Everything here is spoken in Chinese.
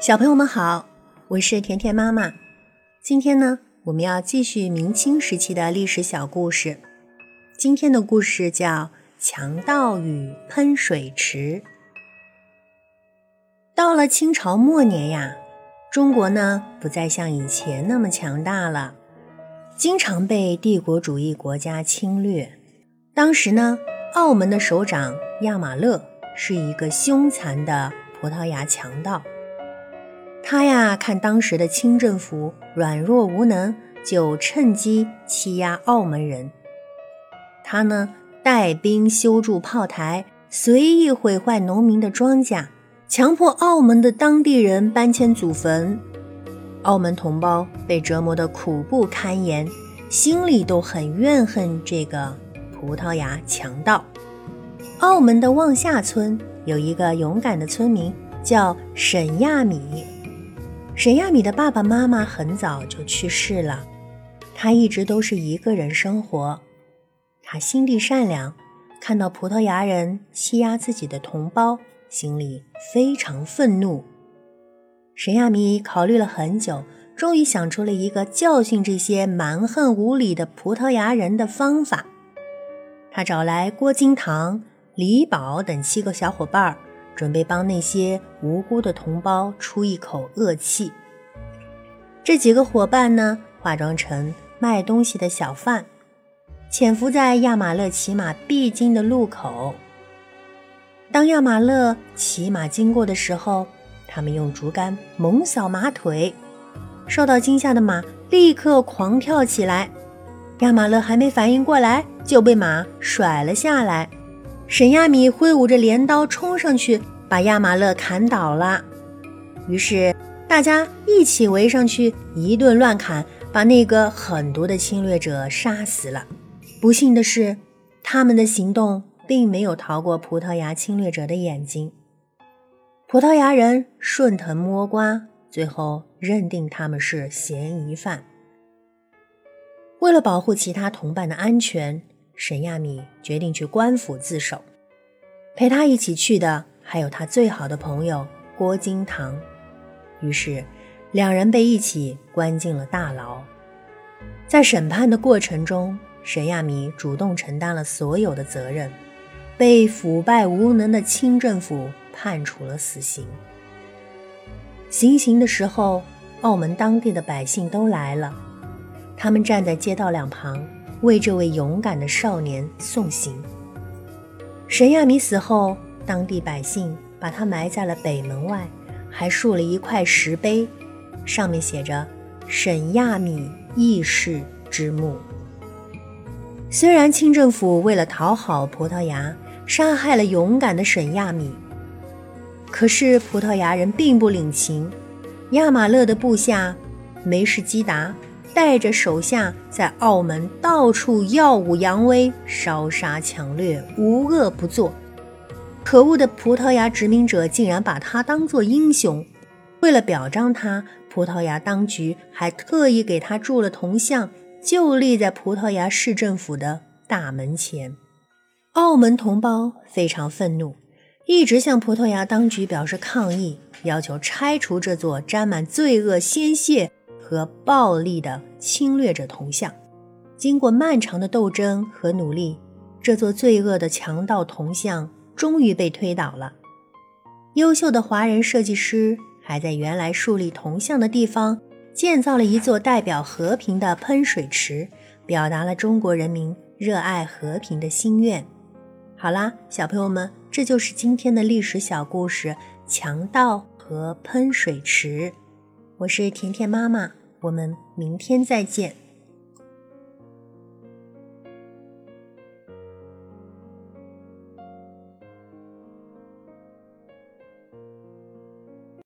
小朋友们好，我是甜甜妈妈。今天呢，我们要继续明清时期的历史小故事。今天的故事叫《强盗与喷水池》。到了清朝末年呀，中国呢不再像以前那么强大了，经常被帝国主义国家侵略。当时呢，澳门的首长亚马勒是一个凶残的葡萄牙强盗。他呀，看当时的清政府软弱无能，就趁机欺压澳门人。他呢，带兵修筑炮台，随意毁坏农民的庄稼，强迫澳门的当地人搬迁祖坟。澳门同胞被折磨得苦不堪言，心里都很怨恨这个葡萄牙强盗。澳门的望下村有一个勇敢的村民，叫沈亚米。沈亚米的爸爸妈妈很早就去世了，他一直都是一个人生活。他心地善良，看到葡萄牙人欺压自己的同胞，心里非常愤怒。沈亚米考虑了很久，终于想出了一个教训这些蛮横无理的葡萄牙人的方法。他找来郭金堂、李宝等七个小伙伴儿。准备帮那些无辜的同胞出一口恶气。这几个伙伴呢，化妆成卖东西的小贩，潜伏在亚马勒骑马必经的路口。当亚马勒骑马经过的时候，他们用竹竿猛扫马腿，受到惊吓的马立刻狂跳起来。亚马勒还没反应过来，就被马甩了下来。沈亚米挥舞着镰刀冲上去，把亚马勒砍倒了。于是大家一起围上去，一顿乱砍，把那个狠毒的侵略者杀死了。不幸的是，他们的行动并没有逃过葡萄牙侵略者的眼睛。葡萄牙人顺藤摸瓜，最后认定他们是嫌疑犯。为了保护其他同伴的安全。沈亚米决定去官府自首，陪他一起去的还有他最好的朋友郭金堂。于是，两人被一起关进了大牢。在审判的过程中，沈亚米主动承担了所有的责任，被腐败无能的清政府判处了死刑。行刑的时候，澳门当地的百姓都来了，他们站在街道两旁。为这位勇敢的少年送行。沈亚米死后，当地百姓把他埋在了北门外，还竖了一块石碑，上面写着“沈亚米义士之墓”。虽然清政府为了讨好葡萄牙，杀害了勇敢的沈亚米，可是葡萄牙人并不领情。亚马勒的部下梅什基达。带着手下在澳门到处耀武扬威，烧杀抢掠，无恶不作。可恶的葡萄牙殖民者竟然把他当作英雄。为了表彰他，葡萄牙当局还特意给他铸了铜像，就立在葡萄牙市政府的大门前。澳门同胞非常愤怒，一直向葡萄牙当局表示抗议，要求拆除这座沾满罪恶鲜血。和暴力的侵略者铜像，经过漫长的斗争和努力，这座罪恶的强盗铜像终于被推倒了。优秀的华人设计师还在原来树立铜像的地方建造了一座代表和平的喷水池，表达了中国人民热爱和平的心愿。好啦，小朋友们，这就是今天的历史小故事——强盗和喷水池。我是甜甜妈妈。我们明天再见。